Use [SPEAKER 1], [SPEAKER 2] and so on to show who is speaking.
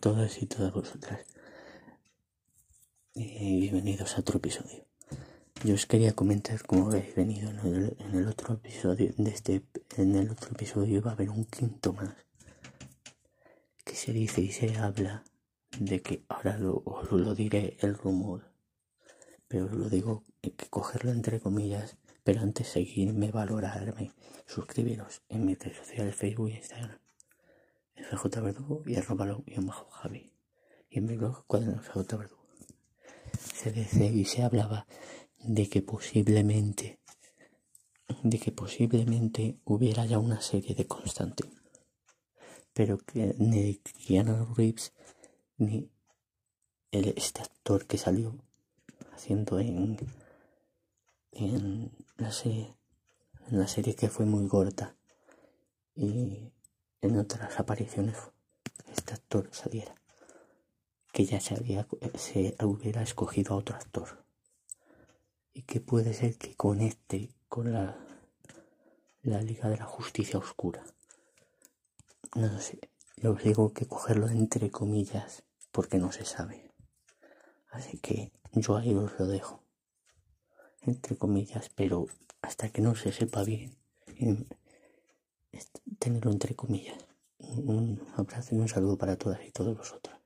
[SPEAKER 1] todos y todas vosotras. Y bienvenidos a otro episodio. Yo os quería comentar cómo habéis venido en el, otro episodio. De este, en el otro episodio va a haber un quinto más. Que se dice y se habla de que ahora lo, os lo diré el rumor. Pero os lo digo, hay que cogerlo entre comillas. Pero antes seguirme, valorarme, suscribiros en mis redes sociales, Facebook e Instagram. FJ Verdugo y arroba y bajo Javi. Y en mi blog Cuadernos FJ Verdugo. Se dice y se hablaba de que posiblemente de que posiblemente hubiera ya una serie de Constantine. Pero que ni Keanu Reeves ni este actor que salió haciendo en, en la serie en la serie que fue muy corta y en otras apariciones este actor saliera que ya se había se hubiera escogido a otro actor. Y que puede ser que conecte con la la Liga de la Justicia Oscura. No sé os digo que cogerlo entre comillas porque no se sabe. Así que yo ahí os lo dejo. Entre comillas pero hasta que no se sepa bien tenerlo entre comillas. Un abrazo y un saludo para todas y todos vosotros.